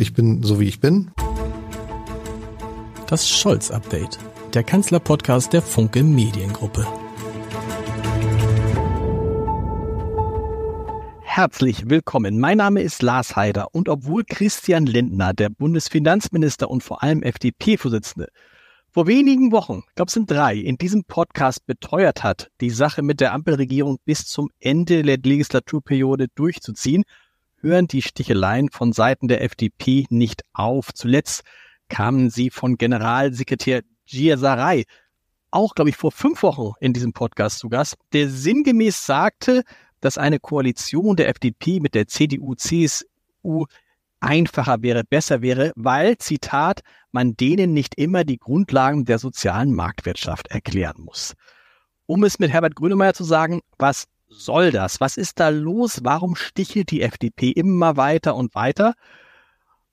Ich bin so wie ich bin. Das Scholz-Update, der Kanzler-Podcast der Funke Mediengruppe. Herzlich willkommen. Mein Name ist Lars Heider und obwohl Christian Lindner, der Bundesfinanzminister und vor allem FDP-Vorsitzende, vor wenigen Wochen, ich glaube es sind drei, in diesem Podcast beteuert hat, die Sache mit der Ampelregierung bis zum Ende der Legislaturperiode durchzuziehen, hören die Sticheleien von Seiten der FDP nicht auf. Zuletzt kamen sie von Generalsekretär Giasaray, auch, glaube ich, vor fünf Wochen in diesem Podcast zu Gast, der sinngemäß sagte, dass eine Koalition der FDP mit der CDU, CSU einfacher wäre, besser wäre, weil, Zitat, man denen nicht immer die Grundlagen der sozialen Marktwirtschaft erklären muss. Um es mit Herbert Grönemeyer zu sagen, was soll das? Was ist da los? Warum stichelt die FDP immer weiter und weiter?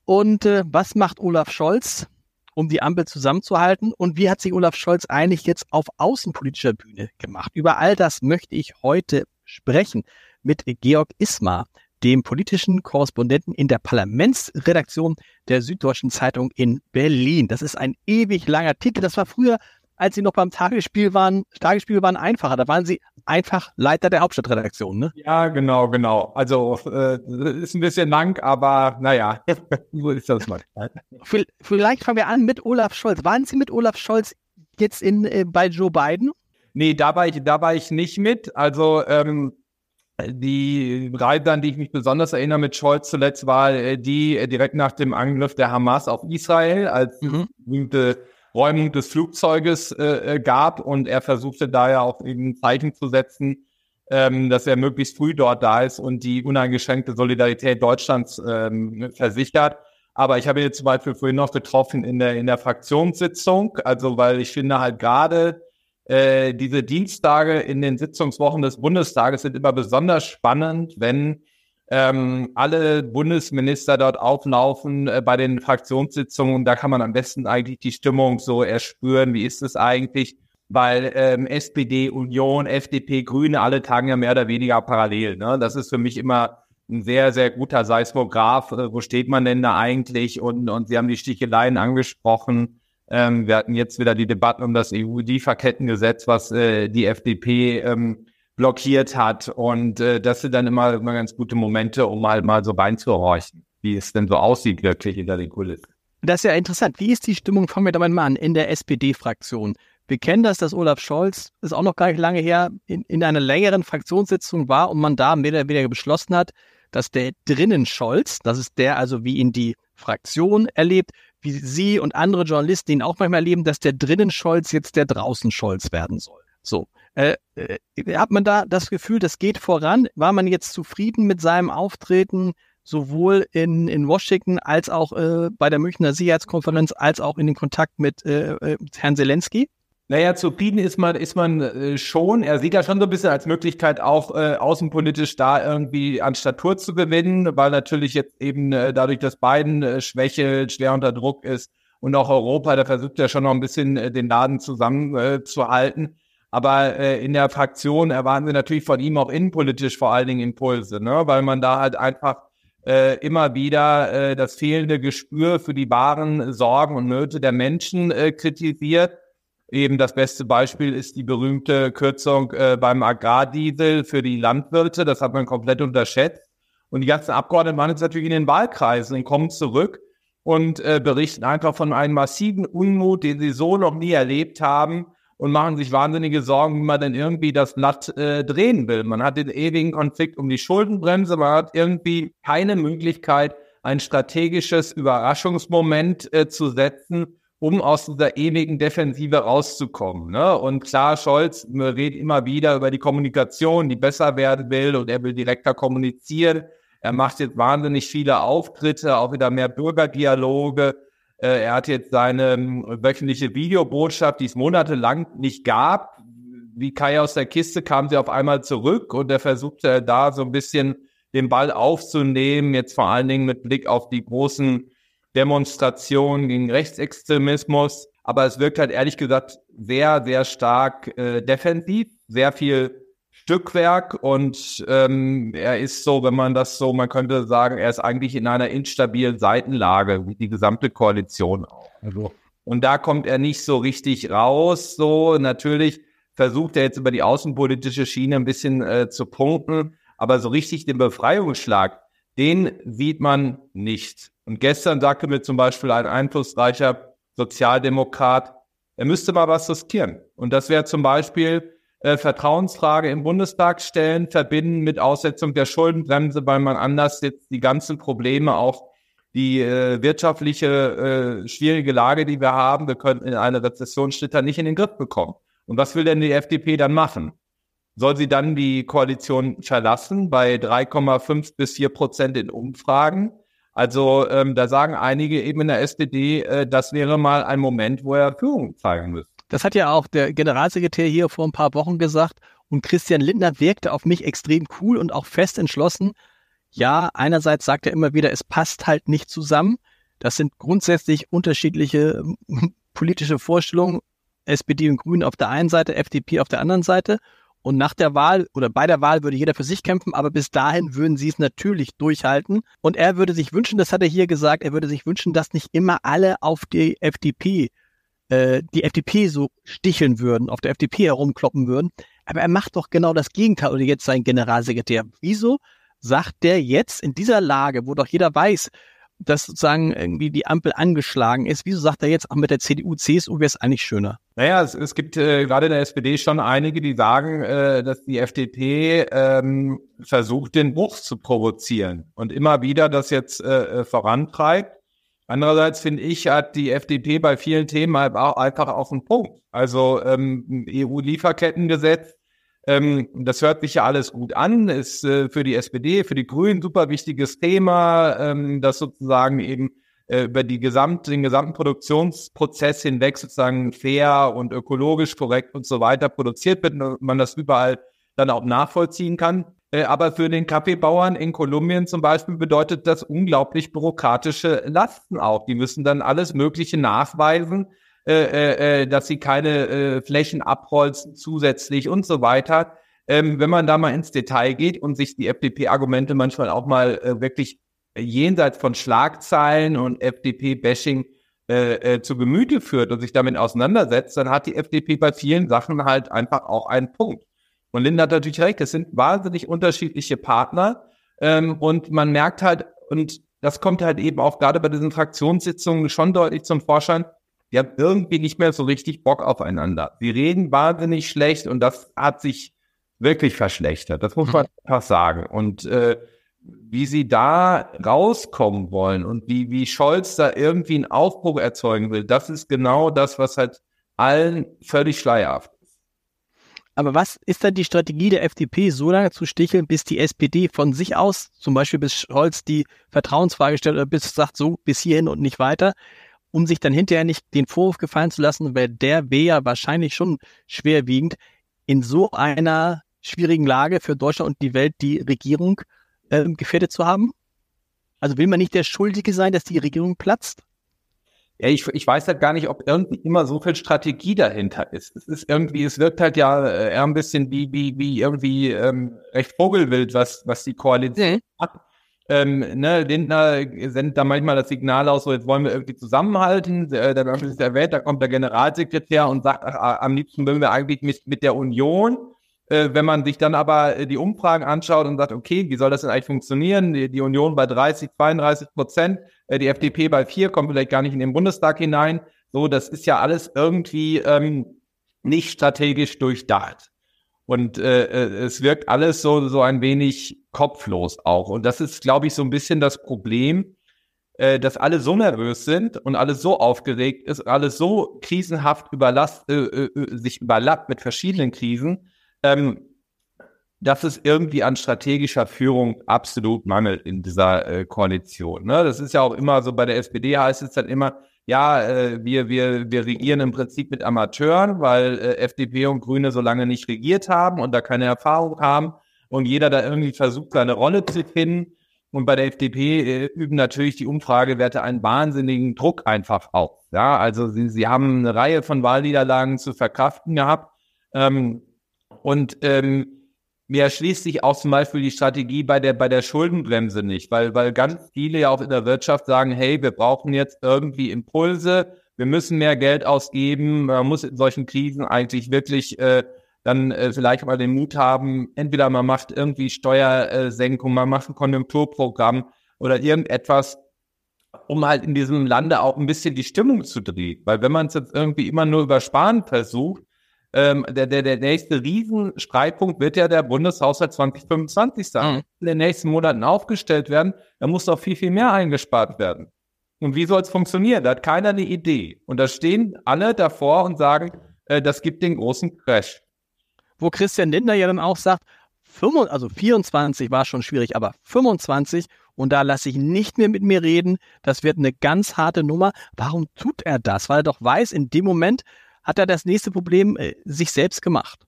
Und äh, was macht Olaf Scholz, um die Ampel zusammenzuhalten? Und wie hat sich Olaf Scholz eigentlich jetzt auf außenpolitischer Bühne gemacht? Über all das möchte ich heute sprechen mit Georg Ismar, dem politischen Korrespondenten in der Parlamentsredaktion der Süddeutschen Zeitung in Berlin. Das ist ein ewig langer Titel. Das war früher, als Sie noch beim Tagesspiel waren, Tagesspiel waren einfacher. Da waren Sie einfach Leiter der Hauptstadtredaktion, ne? Ja, genau, genau. Also äh, ist ein bisschen lang, aber naja, so ist das mal. Vielleicht fangen wir an mit Olaf Scholz. Waren Sie mit Olaf Scholz jetzt in, äh, bei Joe Biden? Nee, da war ich, da war ich nicht mit. Also ähm, die Reise, an die ich mich besonders erinnere mit Scholz zuletzt, war äh, die äh, direkt nach dem Angriff der Hamas auf Israel, als mhm. berühmte Räumung des Flugzeuges äh, äh, gab und er versuchte da ja auch eben Zeichen zu setzen, ähm, dass er möglichst früh dort da ist und die uneingeschränkte Solidarität Deutschlands ähm, versichert. Aber ich habe ihn jetzt zum Beispiel vorhin noch getroffen in der, in der Fraktionssitzung, also weil ich finde halt gerade äh, diese Dienstage in den Sitzungswochen des Bundestages sind immer besonders spannend, wenn ähm, alle Bundesminister dort auflaufen äh, bei den Fraktionssitzungen. Da kann man am besten eigentlich die Stimmung so erspüren. Wie ist es eigentlich? Weil ähm, SPD, Union, FDP, Grüne, alle tagen ja mehr oder weniger parallel. Ne? Das ist für mich immer ein sehr, sehr guter Seismograph. Äh, wo steht man denn da eigentlich? Und, und Sie haben die Sticheleien angesprochen. Ähm, wir hatten jetzt wieder die Debatten um das EU-Lieferkettengesetz, was äh, die FDP ähm, blockiert hat. Und äh, das sind dann immer, immer ganz gute Momente, um halt mal so reinzuhorchen, wie es denn so aussieht wirklich hinter den Kulissen. Das ist ja interessant. Wie ist die Stimmung, fangen wir damit mal an, in der SPD-Fraktion? Wir kennen das, dass Olaf Scholz, ist auch noch gar nicht lange her, in, in einer längeren Fraktionssitzung war und man da mehr oder weniger beschlossen hat, dass der drinnen Scholz, das ist der also, wie ihn die Fraktion erlebt, wie Sie und andere Journalisten ihn auch manchmal erleben, dass der drinnen Scholz jetzt der draußen Scholz werden soll. So. Äh, äh, hat man da das Gefühl, das geht voran? War man jetzt zufrieden mit seinem Auftreten, sowohl in, in Washington als auch äh, bei der Münchner Sicherheitskonferenz, als auch in den Kontakt mit äh, äh Herrn Zelensky? Naja, zufrieden ist man, ist man äh, schon. Er sieht ja schon so ein bisschen als Möglichkeit, auch äh, außenpolitisch da irgendwie an Statur zu gewinnen, weil natürlich jetzt eben äh, dadurch, dass Biden äh, schwächelt, schwer unter Druck ist und auch Europa, da versucht er schon noch ein bisschen äh, den Laden zusammenzuhalten. Äh, Aber äh, in der Fraktion erwarten sie natürlich von ihm auch innenpolitisch vor allen Dingen Impulse, ne? weil man da halt einfach äh, immer wieder äh, das fehlende Gespür für die wahren Sorgen und Nöte der Menschen äh, kritisiert Eben das beste Beispiel ist die berühmte Kürzung äh, beim Agrardiesel für die Landwirte. Das hat man komplett unterschätzt. Und die ganzen Abgeordneten waren jetzt natürlich in den Wahlkreisen und kommen zurück und äh, berichten einfach von einem massiven Unmut, den sie so noch nie erlebt haben und machen sich wahnsinnige Sorgen, wie man denn irgendwie das Blatt äh, drehen will. Man hat den ewigen Konflikt um die Schuldenbremse, man hat irgendwie keine Möglichkeit, ein strategisches Überraschungsmoment äh, zu setzen um aus dieser ewigen Defensive rauszukommen. Ne? Und klar, Scholz redet immer wieder über die Kommunikation, die besser werden will und er will direkter kommunizieren. Er macht jetzt wahnsinnig viele Auftritte, auch wieder mehr Bürgerdialoge. Äh, er hat jetzt seine ähm, wöchentliche Videobotschaft, die es monatelang nicht gab. Wie Kai aus der Kiste kam sie auf einmal zurück und er versuchte da so ein bisschen den Ball aufzunehmen, jetzt vor allen Dingen mit Blick auf die großen Demonstrationen gegen Rechtsextremismus. Aber es wirkt halt ehrlich gesagt sehr, sehr stark äh, defensiv, sehr viel Stückwerk und ähm, er ist so, wenn man das so, man könnte sagen, er ist eigentlich in einer instabilen Seitenlage, wie die gesamte Koalition auch. Also, und da kommt er nicht so richtig raus. So natürlich versucht er jetzt über die außenpolitische Schiene ein bisschen äh, zu punkten, aber so richtig den Befreiungsschlag, den sieht man nicht. Und gestern sagte mir zum Beispiel ein einflussreicher Sozialdemokrat, er müsste mal was riskieren. Und das wäre zum Beispiel äh, Vertrauensfrage im Bundestag stellen, verbinden mit Aussetzung der Schuldenbremse, weil man anders jetzt die ganzen Probleme, auch die äh, wirtschaftliche äh, schwierige Lage, die wir haben, wir könnten in eine Rezession schlittern, nicht in den Griff bekommen. Und was will denn die FDP dann machen? Soll sie dann die Koalition verlassen bei 3,5 bis 4 Prozent in Umfragen? Also ähm, da sagen einige eben in der SPD, äh, das wäre mal ein Moment, wo er Führung zeigen müsste. Das hat ja auch der Generalsekretär hier vor ein paar Wochen gesagt. Und Christian Lindner wirkte auf mich extrem cool und auch fest entschlossen. Ja, einerseits sagt er immer wieder, es passt halt nicht zusammen. Das sind grundsätzlich unterschiedliche ähm, politische Vorstellungen. SPD und Grünen auf der einen Seite, FDP auf der anderen Seite. Und nach der Wahl oder bei der Wahl würde jeder für sich kämpfen, aber bis dahin würden sie es natürlich durchhalten. Und er würde sich wünschen, das hat er hier gesagt, er würde sich wünschen, dass nicht immer alle auf die FDP, äh, die FDP so sticheln würden, auf der FDP herumkloppen würden. Aber er macht doch genau das Gegenteil oder jetzt sein Generalsekretär. Wieso sagt der jetzt in dieser Lage, wo doch jeder weiß, dass sozusagen irgendwie die Ampel angeschlagen ist. Wieso sagt er jetzt auch mit der CDU, CSU wäre es eigentlich schöner? Naja, es, es gibt äh, gerade in der SPD schon einige, die sagen, äh, dass die FDP ähm, versucht, den Bruch zu provozieren und immer wieder das jetzt äh, äh vorantreibt. Andererseits finde ich, hat die FDP bei vielen Themen halt auch einfach auf den Punkt. Also ähm, EU-Lieferkettengesetz ähm, das hört sich ja alles gut an, ist äh, für die SPD, für die Grünen super wichtiges Thema, ähm, das sozusagen eben äh, über die gesamt, den gesamten Produktionsprozess hinweg sozusagen fair und ökologisch korrekt und so weiter produziert wird und man das überall dann auch nachvollziehen kann. Äh, aber für den Kaffeebauern in Kolumbien zum Beispiel bedeutet das unglaublich bürokratische Lasten auch. Die müssen dann alles Mögliche nachweisen äh, äh, äh, dass sie keine äh, Flächen abholzen zusätzlich und so weiter. Ähm, wenn man da mal ins Detail geht und sich die FDP-Argumente manchmal auch mal äh, wirklich jenseits von Schlagzeilen und FDP-Bashing zu Gemüte führt und sich damit auseinandersetzt, dann hat die FDP bei vielen Sachen halt einfach auch einen Punkt. Und Linda hat natürlich recht, es sind wahnsinnig unterschiedliche Partner ähm, und man merkt halt, und das kommt halt eben auch gerade bei diesen Fraktionssitzungen schon deutlich zum Vorschein, die haben irgendwie nicht mehr so richtig Bock aufeinander. Sie reden wahnsinnig schlecht und das hat sich wirklich verschlechtert. Das muss man einfach sagen. Und äh, wie sie da rauskommen wollen und wie, wie Scholz da irgendwie einen Aufbruch erzeugen will, das ist genau das, was halt allen völlig schleierhaft. Aber was ist dann die Strategie der FDP, so lange zu sticheln, bis die SPD von sich aus, zum Beispiel bis Scholz die Vertrauensfrage stellt oder bis sagt so bis hierhin und nicht weiter, um sich dann hinterher nicht den Vorwurf gefallen zu lassen, weil der wäre ja wahrscheinlich schon schwerwiegend, in so einer schwierigen Lage für Deutschland und die Welt die Regierung äh, gefährdet zu haben? Also will man nicht der Schuldige sein, dass die Regierung platzt? Ja, ich, ich weiß halt gar nicht, ob irgendwie immer so viel Strategie dahinter ist. Es ist irgendwie, es wirkt halt ja äh, eher ein bisschen wie, wie, wie irgendwie ähm, recht Vogelwild, was, was die Koalition mhm. hat. Ähm, ne, Lindner sendet da manchmal das Signal aus, so jetzt wollen wir irgendwie zusammenhalten. Der, der ist erwähnt, da kommt der Generalsekretär und sagt, ach, am liebsten würden wir eigentlich mit, mit der Union. Äh, wenn man sich dann aber äh, die Umfragen anschaut und sagt, okay, wie soll das denn eigentlich funktionieren? Die, Union bei 30, 32 Prozent, äh, die FDP bei 4, kommt vielleicht gar nicht in den Bundestag hinein. So, das ist ja alles irgendwie ähm, nicht strategisch durchdacht. Und äh, es wirkt alles so, so ein wenig kopflos auch. Und das ist, glaube ich, so ein bisschen das Problem, äh, dass alle so nervös sind und alles so aufgeregt ist, alles so krisenhaft überlast, äh, äh, sich überlappt mit verschiedenen Krisen, ähm, dass es irgendwie an strategischer Führung absolut mangelt in dieser äh, Koalition. Ne? Das ist ja auch immer so, bei der SPD heißt es dann immer, ja, äh, wir, wir, wir regieren im Prinzip mit Amateuren, weil äh, FDP und Grüne so lange nicht regiert haben und da keine Erfahrung haben und jeder da irgendwie versucht, seine Rolle zu finden. Und bei der FDP äh, üben natürlich die Umfragewerte einen wahnsinnigen Druck einfach auf. Ja, also sie, sie haben eine Reihe von Wahlniederlagen zu verkraften gehabt. Ähm, und ähm, mir erschließt sich auch zum Beispiel die Strategie bei der, bei der Schuldenbremse nicht, weil, weil ganz viele ja auch in der Wirtschaft sagen, hey, wir brauchen jetzt irgendwie Impulse, wir müssen mehr Geld ausgeben, man muss in solchen Krisen eigentlich wirklich äh, dann äh, vielleicht mal den Mut haben, entweder man macht irgendwie Steuersenkung, man macht ein Konjunkturprogramm oder irgendetwas, um halt in diesem Lande auch ein bisschen die Stimmung zu drehen. Weil wenn man es jetzt irgendwie immer nur über Sparen versucht, ähm, der, der, der nächste Riesenstreitpunkt wird ja der Bundeshaushalt 2025 sein. Mhm. In den nächsten Monaten aufgestellt werden, da muss doch viel, viel mehr eingespart werden. Und wie soll es funktionieren? Da hat keiner eine Idee. Und da stehen alle davor und sagen, äh, das gibt den großen Crash. Wo Christian Lindner ja dann auch sagt, 25, also 24 war schon schwierig, aber 25 und da lasse ich nicht mehr mit mir reden. Das wird eine ganz harte Nummer. Warum tut er das? Weil er doch weiß, in dem Moment hat er das nächste Problem äh, sich selbst gemacht.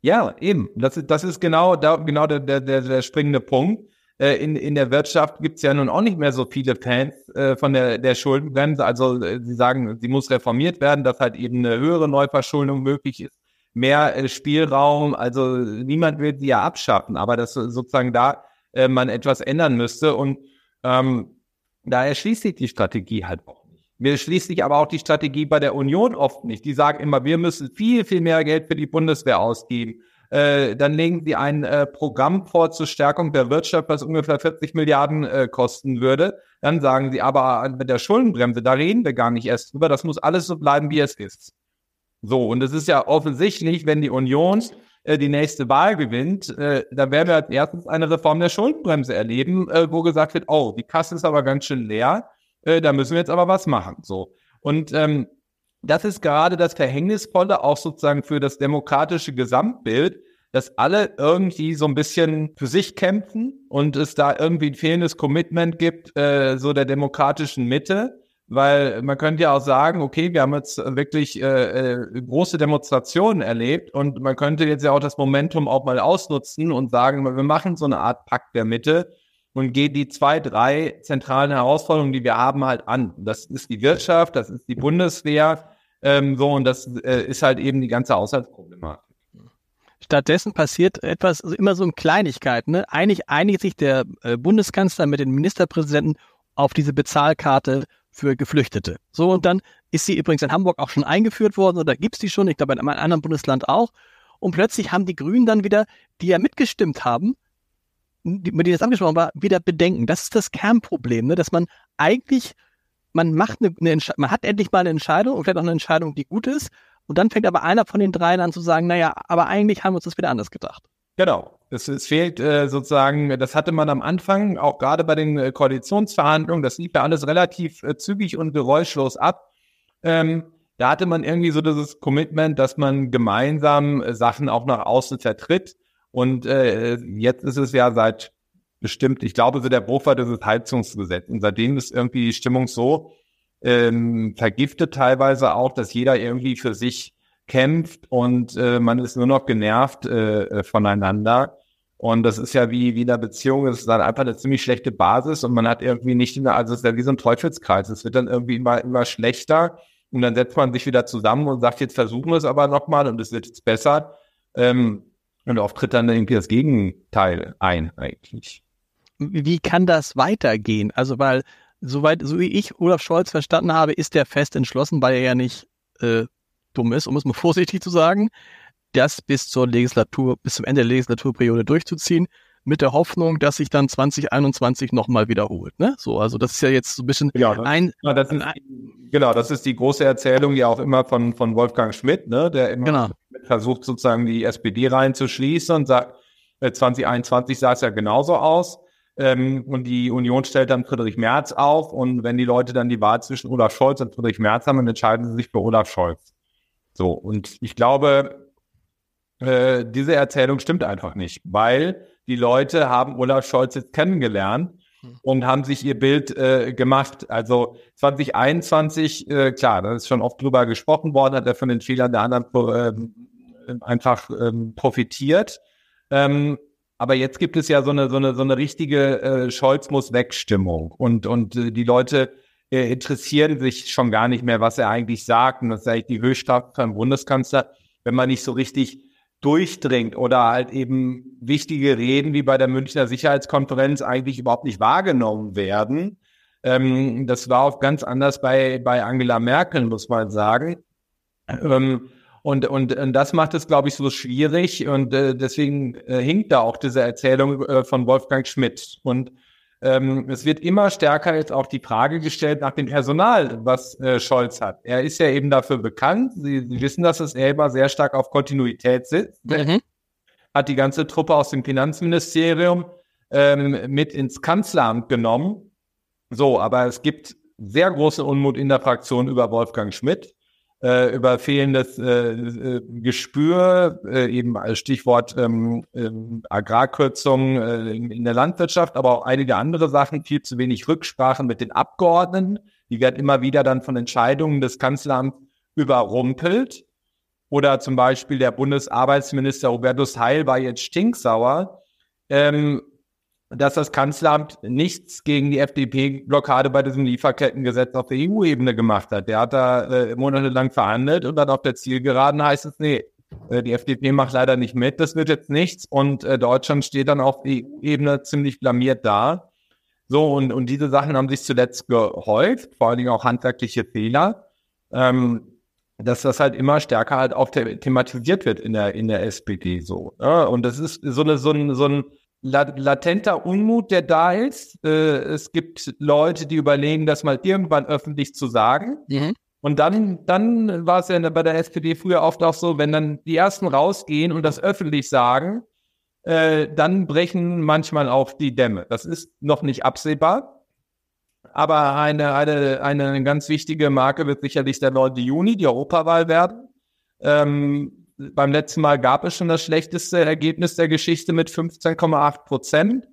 Ja, eben. Das, ist, das ist genau, da, genau der, der, der springende Punkt. Äh, in, in der Wirtschaft gibt es ja nun auch nicht mehr so viele Fans äh, von der, der Schuldenbremse. Also äh, sie sagen, sie muss reformiert werden, dass halt eben eine höhere Neuverschuldung möglich ist, mehr äh, Spielraum. Also niemand will sie ja abschaffen, aber dass sozusagen da äh, man etwas ändern müsste. Und ähm, da erschließt sich die Strategie halt auch. Mir schließt sich aber auch die Strategie bei der Union oft nicht. Die sagen immer, wir müssen viel, viel mehr Geld für die Bundeswehr ausgeben. Äh, dann legen sie ein äh, Programm vor zur Stärkung der Wirtschaft, was ungefähr 40 Milliarden äh, kosten würde. Dann sagen sie aber mit der Schuldenbremse, da reden wir gar nicht erst drüber, das muss alles so bleiben, wie es ist. So, und es ist ja offensichtlich, wenn die Union äh, die nächste Wahl gewinnt, äh, dann werden wir erstens eine Reform der Schuldenbremse erleben, äh, wo gesagt wird, oh, die Kasse ist aber ganz schön leer, äh, da müssen wir jetzt aber was machen. So. Und ähm, das ist gerade das Verhängnisvolle auch sozusagen für das demokratische Gesamtbild, dass alle irgendwie so ein bisschen für sich kämpfen und es da irgendwie ein fehlendes Commitment gibt, äh, so der demokratischen Mitte. Weil man könnte ja auch sagen, okay, wir haben jetzt wirklich äh, äh, große Demonstrationen erlebt und man könnte jetzt ja auch das Momentum auch mal ausnutzen und sagen, wir machen so eine Art Pakt der Mitte und gehen die zwei, drei zentralen Herausforderungen, die wir haben, halt an. Das ist die Wirtschaft, das ist die Bundeswehr, ähm, so und das äh, ist halt eben die ganze Haushaltsproblematik. Stattdessen passiert etwas also immer so in Kleinigkeiten. Ne? Eigentlich einigt sich der äh, Bundeskanzler mit den Ministerpräsidenten auf diese Bezahlkarte für Geflüchtete. So, und dann ist sie übrigens in Hamburg auch schon eingeführt worden oder gibt es die schon, ich glaube in einem anderen Bundesland auch. Und plötzlich haben die Grünen dann wieder, die ja mitgestimmt haben, mit denen das angesprochen war, wieder Bedenken. Das ist das Kernproblem, ne? dass man eigentlich, man macht eine, eine man hat endlich mal eine Entscheidung und vielleicht auch eine Entscheidung, die gut ist. Und dann fängt aber einer von den dreien an zu sagen, naja, aber eigentlich haben wir uns das wieder anders gedacht. Genau. Es, es fehlt äh, sozusagen, das hatte man am Anfang, auch gerade bei den äh, Koalitionsverhandlungen, das lief ja alles relativ äh, zügig und geräuschlos ab. Ähm, da hatte man irgendwie so dieses Commitment, dass man gemeinsam äh, Sachen auch nach außen vertritt. Und äh, jetzt ist es ja seit bestimmt, ich glaube, so der Bruch war dieses Heizungsgesetz. Und seitdem ist irgendwie die Stimmung so ähm, vergiftet teilweise auch, dass jeder irgendwie für sich kämpft und äh, man ist nur noch genervt äh, äh, voneinander. Und das ist ja wie, wie in der Beziehung, es ist dann einfach eine ziemlich schlechte Basis und man hat irgendwie nicht, in der, also es ist ja wie so ein Teufelskreis. Es wird dann irgendwie immer, immer schlechter und dann setzt man sich wieder zusammen und sagt, jetzt versuchen wir es aber nochmal und es wird jetzt besser. Ähm, und oft tritt dann irgendwie das Gegenteil ein, eigentlich. Wie kann das weitergehen? Also, weil, soweit, so wie ich Olaf Scholz verstanden habe, ist der fest entschlossen, weil er ja nicht äh, dumm ist, um es mal vorsichtig zu sagen, das bis zur Legislatur, bis zum Ende der Legislaturperiode durchzuziehen, mit der Hoffnung, dass sich dann 2021 nochmal wiederholt. Ne? So, also das ist ja jetzt so ein bisschen ja, ein, ja, das ist, genau, das ist die große Erzählung ja auch immer von, von Wolfgang Schmidt, ne, der immer genau. versucht sozusagen die SPD reinzuschließen und sagt, 2021 äh, sah es ja genauso aus. Ähm, und die Union stellt dann Friedrich Merz auf. Und wenn die Leute dann die Wahl zwischen Olaf Scholz und Friedrich Merz haben, dann entscheiden sie sich für Olaf Scholz. So, und ich glaube, äh, diese Erzählung stimmt einfach nicht, weil die Leute haben Olaf Scholz jetzt kennengelernt hm. und haben sich ihr Bild äh, gemacht. Also 2021, äh, klar, da ist schon oft drüber gesprochen worden, hat er von den Fehlern der anderen äh, einfach ähm, profitiert. Ähm, aber jetzt gibt es ja so eine so eine so eine richtige äh, Scholz muss weg Stimmung und und äh, die Leute äh, interessieren sich schon gar nicht mehr, was er eigentlich sagt. Und das ist eigentlich die Höchststrafe beim Bundeskanzler, wenn man nicht so richtig durchdringt oder halt eben wichtige Reden wie bei der Münchner Sicherheitskonferenz eigentlich überhaupt nicht wahrgenommen werden. Ähm, das war auch ganz anders bei, bei Angela Merkel, muss man sagen. Ähm, und, und, und das macht es, glaube ich, so schwierig. Und äh, deswegen äh, hinkt da auch diese Erzählung äh, von Wolfgang Schmidt. Und ähm, es wird immer stärker jetzt auch die Frage gestellt nach dem Personal, was äh, Scholz hat. Er ist ja eben dafür bekannt. Sie, Sie wissen, dass es er immer sehr stark auf Kontinuität sitzt. Mhm. Hat die ganze Truppe aus dem Finanzministerium ähm, mit ins Kanzleramt genommen. So, aber es gibt sehr großen Unmut in der Fraktion über Wolfgang Schmidt äh, über fehlendes äh, äh, Gespür, äh, eben als Stichwort ähm, ähm, Agrarkürzungen äh, in, in, der Landwirtschaft, aber auch einige andere Sachen, viel zu wenig Rücksprachen mit den Abgeordneten. Die werden immer wieder dann von Entscheidungen des Kanzleramts überrumpelt. Oder zum Beispiel der Bundesarbeitsminister Hubertus Heil war jetzt stinksauer, ähm, dass das Kanzleramt nichts gegen die FDP-Blockade bei diesem Lieferkettengesetz auf der EU-Ebene gemacht hat. Der hat da äh, monatelang verhandelt und dann auf der Zielgeraden heißt es, nee, äh, die FDP macht leider nicht mit, das wird jetzt nichts und äh, Deutschland steht dann auf EU-Ebene ziemlich blamiert da. So, und, und diese Sachen haben sich zuletzt gehäuft, vor allen Dingen auch handwerkliche Fehler, ähm, dass das halt immer stärker halt auch thematisiert wird in der, in der SPD so. Ja? Und das ist so eine, so ein, so ein latenter Unmut, der da ist. Äh, es gibt Leute, die überlegen, das mal irgendwann öffentlich zu sagen. Mhm. Und dann, dann war es ja bei der SPD früher oft auch so, wenn dann die ersten rausgehen und das öffentlich sagen, äh, dann brechen manchmal auch die Dämme. Das ist noch nicht absehbar. Aber eine, eine, eine ganz wichtige Marke wird sicherlich der 9. Juni, die Europawahl werden. Ähm, beim letzten Mal gab es schon das schlechteste Ergebnis der Geschichte mit 15,8 Prozent.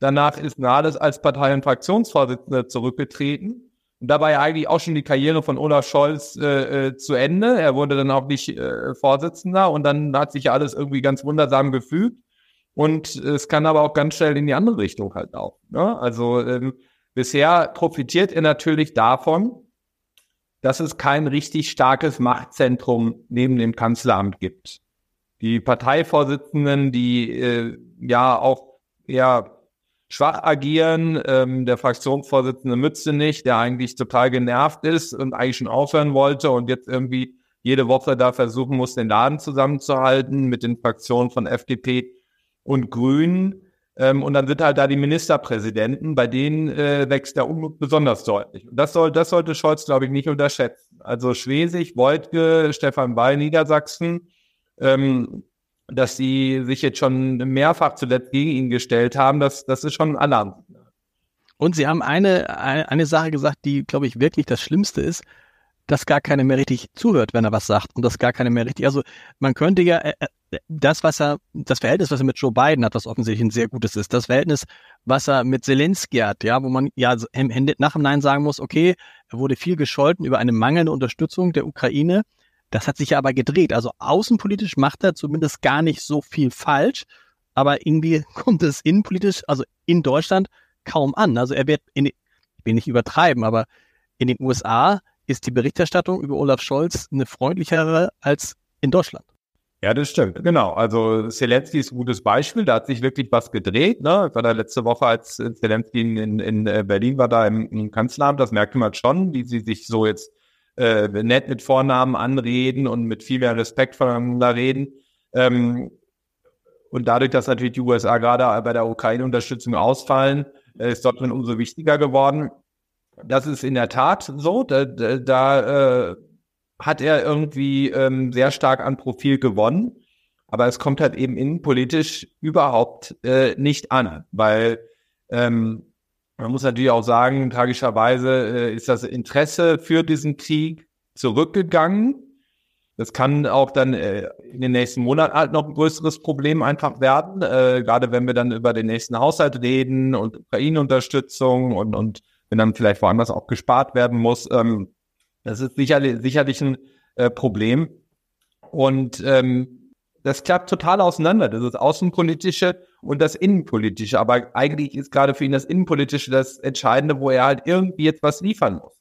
Danach ist Nahles als Partei- und Fraktionsvorsitzender zurückgetreten. Und dabei eigentlich auch schon die Karriere von Olaf Scholz äh, äh, zu Ende. Er wurde dann auch nicht äh, Vorsitzender und dann hat sich ja alles irgendwie ganz wundersam gefügt. Und es kann aber auch ganz schnell in die andere Richtung halt auch. Ne? Also ähm, bisher profitiert er natürlich davon, dass es kein richtig starkes Machtzentrum neben dem Kanzleramt gibt. Die Parteivorsitzenden, die äh, ja auch eher schwach agieren, ähm, der Fraktionsvorsitzende Mützenich, der eigentlich total genervt ist und eigentlich schon aufhören wollte und jetzt irgendwie jede Woche da versuchen muss, den Laden zusammenzuhalten mit den Fraktionen von FDP und Grünen. Ähm, und dann sind halt da die Ministerpräsidenten, bei denen äh, wächst der Unmut besonders deutlich. Und das soll, das sollte Scholz, glaube ich, nicht unterschätzen. Also Schwesig, Woltke, Stefan Weil, Niedersachsen, ähm, dass sie sich jetzt schon mehrfach zuletzt gegen ihn gestellt haben, das, das ist schon ein Alarm. Und Sie haben eine, eine, eine Sache gesagt, die, glaube ich, wirklich das Schlimmste ist dass gar keiner mehr richtig zuhört, wenn er was sagt und dass gar keiner mehr richtig, also man könnte ja äh, äh, das, was er, das Verhältnis, was er mit Joe Biden hat, was offensichtlich ein sehr gutes ist, das Verhältnis, was er mit Zelensky hat, ja, wo man ja nach dem Nein sagen muss, okay, er wurde viel gescholten über eine mangelnde Unterstützung der Ukraine. Das hat sich ja aber gedreht. Also außenpolitisch macht er zumindest gar nicht so viel falsch, aber irgendwie kommt es innenpolitisch, also in Deutschland, kaum an. Also er wird in, ich will nicht übertreiben, aber in den USA ist die Berichterstattung über Olaf Scholz eine freundlichere als in Deutschland. Ja, das stimmt. Genau. Also Zelensky ist ein gutes Beispiel. Da hat sich wirklich was gedreht. Ne? Ich war da letzte Woche, als Zelensky in, in äh, Berlin war, da im, im Kanzleramt. Das merkte man schon, wie sie sich so jetzt äh, nett mit Vornamen anreden und mit viel mehr Respekt voneinander reden. Ähm, und dadurch, dass natürlich die USA gerade bei der Ukraine-Unterstützung ausfallen, äh, ist Deutschland umso wichtiger geworden. Das ist in der Tat so. Da, da, da äh, hat er irgendwie ähm, sehr stark an Profil gewonnen. Aber es kommt halt eben innenpolitisch überhaupt äh, nicht an, weil ähm, man muss natürlich auch sagen, tragischerweise äh, ist das Interesse für diesen Krieg zurückgegangen. Das kann auch dann äh, in den nächsten Monaten halt noch ein größeres Problem einfach werden, äh, gerade wenn wir dann über den nächsten Haushalt reden und Ukraine-Unterstützung und, und wenn dann vielleicht woanders auch gespart werden muss. Ähm, das ist sicherlich, sicherlich ein äh, Problem. Und ähm, das klappt total auseinander. Das ist Außenpolitische und das Innenpolitische. Aber eigentlich ist gerade für ihn das Innenpolitische das Entscheidende, wo er halt irgendwie jetzt was liefern muss.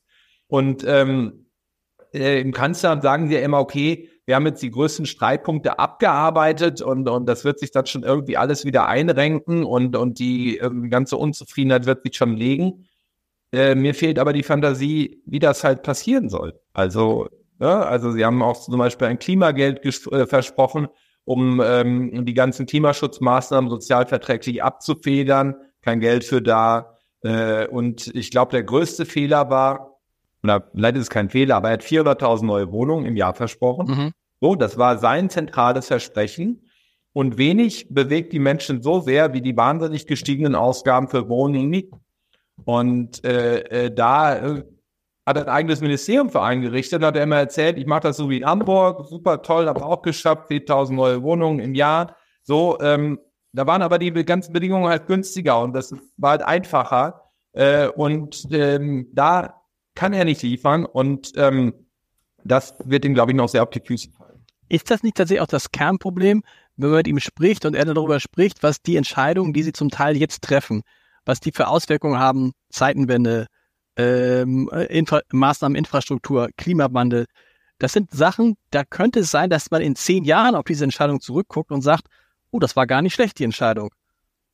Und ähm, äh, im Kanzleramt sagen sie ja immer, okay, wir haben jetzt die größten Streitpunkte abgearbeitet und, und das wird sich dann schon irgendwie alles wieder einrenken und, und die äh, ganze Unzufriedenheit wird sich schon legen. Äh, mir fehlt aber die Fantasie, wie das halt passieren soll. Also, ja, also sie haben auch zum Beispiel ein Klimageld äh, versprochen, um ähm, die ganzen Klimaschutzmaßnahmen sozialverträglich abzufedern. Kein Geld für da. Äh, und ich glaube, der größte Fehler war, oder vielleicht ist es kein Fehler, aber er hat 400.000 neue Wohnungen im Jahr versprochen. Mhm. So, das war sein zentrales Versprechen. Und wenig bewegt die Menschen so sehr wie die wahnsinnig gestiegenen Ausgaben für Wohnen und äh, äh, da äh, hat er ein eigenes Ministerium für eingerichtet, hat er immer erzählt, ich mache das so wie in Hamburg, super toll, habe auch geschafft, 4.000 neue Wohnungen im Jahr. So, ähm, da waren aber die ganzen Bedingungen halt günstiger und das war halt einfacher. Äh, und ähm, da kann er nicht liefern und ähm, das wird ihm, glaube ich, noch sehr auf die Füße fallen. Ist das nicht tatsächlich auch das Kernproblem, wenn man mit ihm spricht und er darüber spricht, was die Entscheidungen, die sie zum Teil jetzt treffen, was die für Auswirkungen haben, Zeitenwende, ähm, Infra Maßnahmen, Infrastruktur, Klimawandel. Das sind Sachen, da könnte es sein, dass man in zehn Jahren auf diese Entscheidung zurückguckt und sagt, oh, das war gar nicht schlecht, die Entscheidung.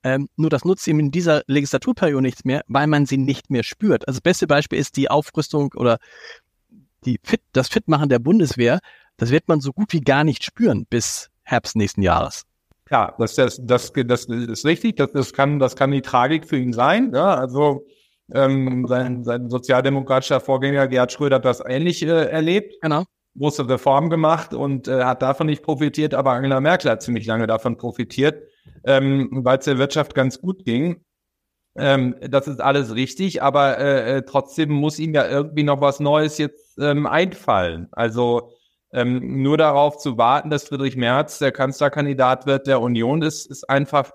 Ähm, nur das nutzt ihm in dieser Legislaturperiode nichts mehr, weil man sie nicht mehr spürt. Also das beste Beispiel ist die Aufrüstung oder die Fit, das Fitmachen der Bundeswehr. Das wird man so gut wie gar nicht spüren bis Herbst nächsten Jahres. Ja, das, das, das, das ist richtig. Das, das, kann, das kann die Tragik für ihn sein. Ja, also ähm, sein, sein sozialdemokratischer Vorgänger Gerhard Schröder hat das ähnlich äh, erlebt. Genau. Große Reform gemacht und äh, hat davon nicht profitiert, aber Angela Merkel hat ziemlich lange davon profitiert, ähm, weil es der Wirtschaft ganz gut ging. Ähm, das ist alles richtig, aber äh, äh, trotzdem muss ihm ja irgendwie noch was Neues jetzt ähm, einfallen. Also ähm, nur darauf zu warten, dass Friedrich Merz der Kanzlerkandidat wird der Union, ist, ist einfach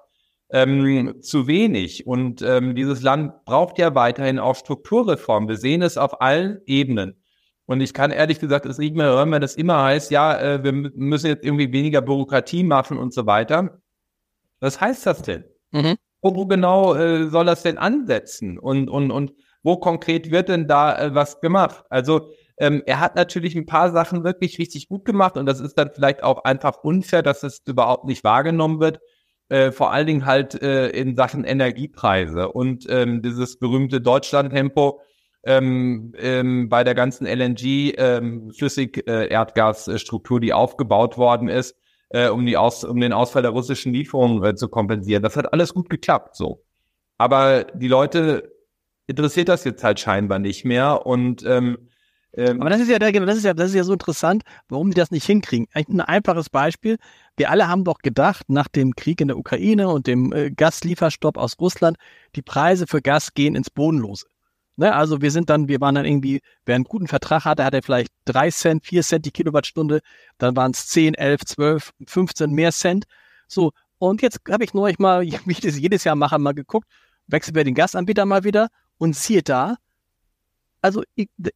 ähm, zu wenig. Und ähm, dieses Land braucht ja weiterhin auch Strukturreform. Wir sehen es auf allen Ebenen. Und ich kann ehrlich gesagt es nicht mehr hören, wenn es immer heißt, ja, äh, wir müssen jetzt irgendwie weniger Bürokratie machen und so weiter. Was heißt das denn? Mhm. Wo, wo genau äh, soll das denn ansetzen? Und, und, und wo konkret wird denn da äh, was gemacht? Also ähm, er hat natürlich ein paar Sachen wirklich richtig gut gemacht und das ist dann vielleicht auch einfach unfair, dass es überhaupt nicht wahrgenommen wird. Äh, vor allen Dingen halt äh, in Sachen Energiepreise und ähm, dieses berühmte Deutschland-Tempo ähm, ähm, bei der ganzen LNG ähm, Flüssig-Erdgasstruktur, die aufgebaut worden ist, äh, um die Aus um den Ausfall der russischen Lieferungen äh, zu kompensieren. Das hat alles gut geklappt, so. Aber die Leute interessiert das jetzt halt scheinbar nicht mehr und ähm, ähm, Aber das ist ja, das ist ja, das ist ja so interessant, warum die das nicht hinkriegen. Ein einfaches Beispiel. Wir alle haben doch gedacht, nach dem Krieg in der Ukraine und dem äh, Gaslieferstopp aus Russland, die Preise für Gas gehen ins Bodenlose. Ne, also wir sind dann, wir waren dann irgendwie, wer einen guten Vertrag hatte, hat er vielleicht drei Cent, vier Cent die Kilowattstunde, dann waren es zehn, elf, zwölf, 15 mehr Cent. So, und jetzt habe ich neulich mal, wie ich das jedes Jahr mache, mal geguckt, wechseln wir den Gasanbieter mal wieder und siehe da, also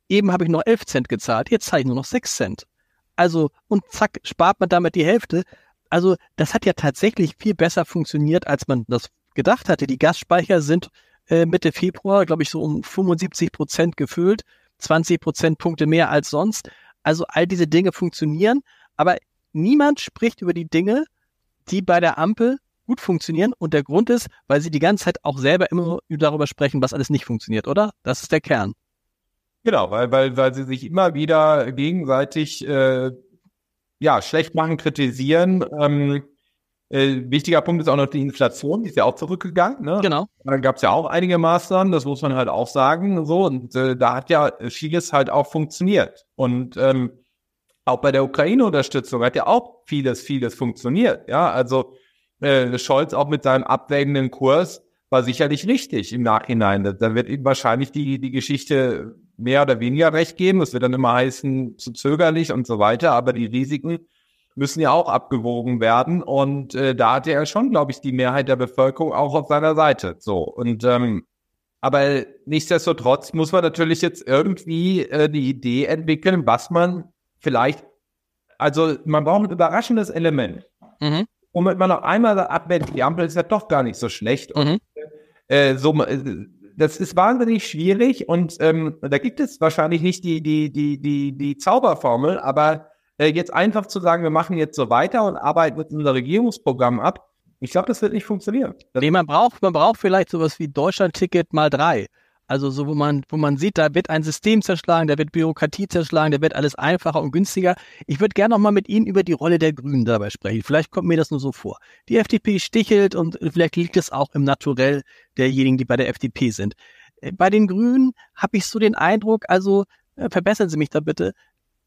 eben habe ich noch 11 Cent gezahlt, jetzt zahle ich nur noch 6 Cent. Also, und zack, spart man damit die Hälfte. Also, das hat ja tatsächlich viel besser funktioniert, als man das gedacht hatte. Die Gasspeicher sind äh, Mitte Februar, glaube ich, so um 75 Prozent gefüllt, 20 Prozentpunkte mehr als sonst. Also all diese Dinge funktionieren, aber niemand spricht über die Dinge, die bei der Ampel gut funktionieren. Und der Grund ist, weil sie die ganze Zeit auch selber immer darüber sprechen, was alles nicht funktioniert, oder? Das ist der Kern. Genau, weil, weil, weil sie sich immer wieder gegenseitig äh, ja, schlecht machen, kritisieren. Ähm, äh, wichtiger Punkt ist auch noch die Inflation, die ist ja auch zurückgegangen. Ne? Genau. Da gab es ja auch einige Maßnahmen, das muss man halt auch sagen. So, und äh, da hat ja vieles halt auch funktioniert. Und ähm, auch bei der Ukraine-Unterstützung hat ja auch vieles, vieles funktioniert. Ja, also äh, Scholz auch mit seinem abwägenden Kurs war sicherlich richtig im Nachhinein. Da wird ihm wahrscheinlich die, die Geschichte mehr oder weniger recht geben. Es wird dann immer heißen, zu zögerlich und so weiter. Aber die Risiken müssen ja auch abgewogen werden. Und äh, da hatte er schon, glaube ich, die Mehrheit der Bevölkerung auch auf seiner Seite. So. Und ähm, aber nichtsdestotrotz muss man natürlich jetzt irgendwie äh, die Idee entwickeln, was man vielleicht, also man braucht ein überraschendes Element. Mhm. Womit man noch einmal abwendet, die Ampel ist ja doch gar nicht so schlecht. Mhm. Und, äh, so, äh, das ist wahnsinnig schwierig und ähm, da gibt es wahrscheinlich nicht die, die, die, die, die Zauberformel, aber äh, jetzt einfach zu sagen, wir machen jetzt so weiter und arbeiten mit unser Regierungsprogramm ab, ich glaube, das wird nicht funktionieren. Nee, man braucht, man braucht vielleicht sowas wie Deutschland-Ticket mal drei. Also so, wo man, wo man sieht, da wird ein System zerschlagen, da wird Bürokratie zerschlagen, da wird alles einfacher und günstiger. Ich würde gerne noch mal mit Ihnen über die Rolle der Grünen dabei sprechen. Vielleicht kommt mir das nur so vor. Die FDP stichelt und vielleicht liegt es auch im Naturell derjenigen, die bei der FDP sind. Äh, bei den Grünen habe ich so den Eindruck, also äh, verbessern Sie mich da bitte,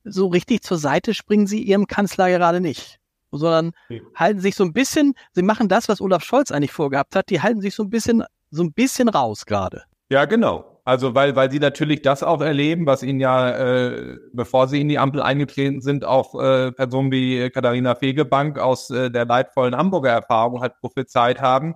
so richtig zur Seite springen Sie Ihrem Kanzler gerade nicht sondern okay. halten sich so ein bisschen, sie machen das, was Olaf Scholz eigentlich vorgehabt hat, die halten sich so ein bisschen, so ein bisschen raus gerade. Ja, genau. Also weil, weil sie natürlich das auch erleben, was ihnen ja, äh, bevor sie in die Ampel eingetreten sind, auch äh, Personen wie Katharina Fegebank aus äh, der leidvollen Hamburger Erfahrung halt prophezeit haben,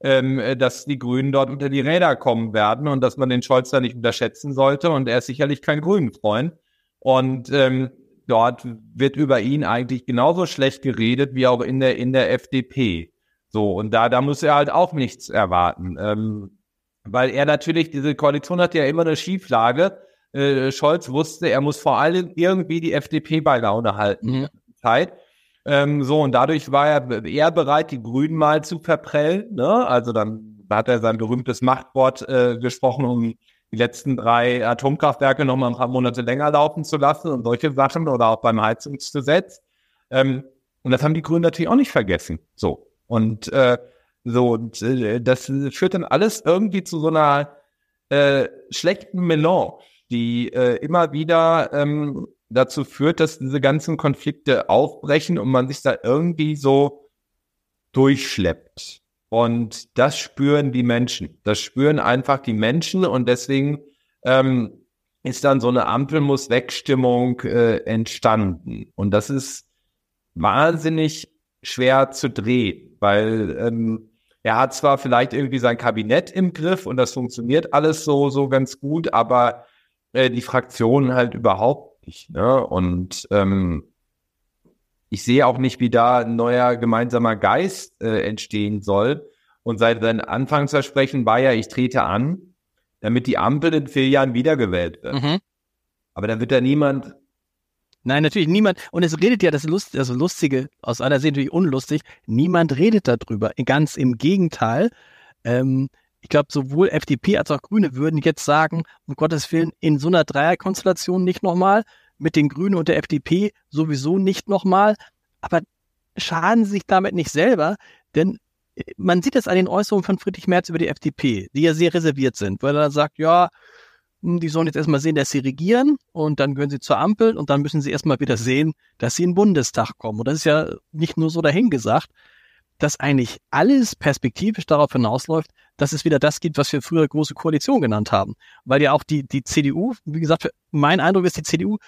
ähm, dass die Grünen dort unter die Räder kommen werden und dass man den Scholz da nicht unterschätzen sollte. Und er ist sicherlich kein Grünen-Freund. Und ähm, dort wird über ihn eigentlich genauso schlecht geredet wie auch in der in der FDP. So und da da muss er halt auch nichts erwarten. Ähm, weil er natürlich, diese Koalition hat ja immer eine Schieflage. Äh, Scholz wusste, er muss vor allem irgendwie die FDP bei Laune halten. Mhm. Zeit. Ähm, so, und dadurch war er eher bereit, die Grünen mal zu verprellen. Ne? Also dann hat er sein berühmtes Machtwort äh, gesprochen, um die letzten drei Atomkraftwerke noch mal ein paar Monate länger laufen zu lassen und solche Sachen oder auch beim Heizungsgesetz. Ähm, und das haben die Grünen natürlich auch nicht vergessen. So. Und äh, so, und äh, das führt dann alles irgendwie zu so einer äh, schlechten Melange, die äh, immer wieder ähm, dazu führt, dass diese ganzen Konflikte aufbrechen und man sich da irgendwie so durchschleppt. Und das spüren die Menschen. Das spüren einfach die Menschen und deswegen ähm, ist dann so eine Ampel muss Wegstimmung äh, entstanden. Und das ist wahnsinnig schwer zu drehen, weil ähm, er hat zwar vielleicht irgendwie sein Kabinett im Griff und das funktioniert alles so, so ganz gut, aber äh, die Fraktionen halt überhaupt nicht. Ne? Und ähm, ich sehe auch nicht, wie da ein neuer gemeinsamer Geist äh, entstehen soll. Und seit seinem Anfangsversprechen war ja, ich trete an, damit die Ampel in vier Jahren wiedergewählt wird. Mhm. Aber dann wird da niemand Nein, natürlich niemand. Und es redet ja das, Lust, das Lustige, aus einer Sicht natürlich unlustig, niemand redet darüber. Ganz im Gegenteil. Ähm, ich glaube, sowohl FDP als auch Grüne würden jetzt sagen, um Gottes Willen, in so einer Dreierkonstellation nicht nochmal, mit den Grünen und der FDP sowieso nicht nochmal. Aber schaden sich damit nicht selber, denn äh, man sieht es an den Äußerungen von Friedrich Merz über die FDP, die ja sehr reserviert sind, weil er dann sagt, ja, die sollen jetzt erstmal sehen, dass sie regieren und dann gehören sie zur Ampel und dann müssen sie erstmal wieder sehen, dass sie in den Bundestag kommen. Und das ist ja nicht nur so dahingesagt, dass eigentlich alles perspektivisch darauf hinausläuft, dass es wieder das gibt, was wir früher große Koalition genannt haben. Weil ja auch die, die CDU, wie gesagt, mein Eindruck ist, die CDU,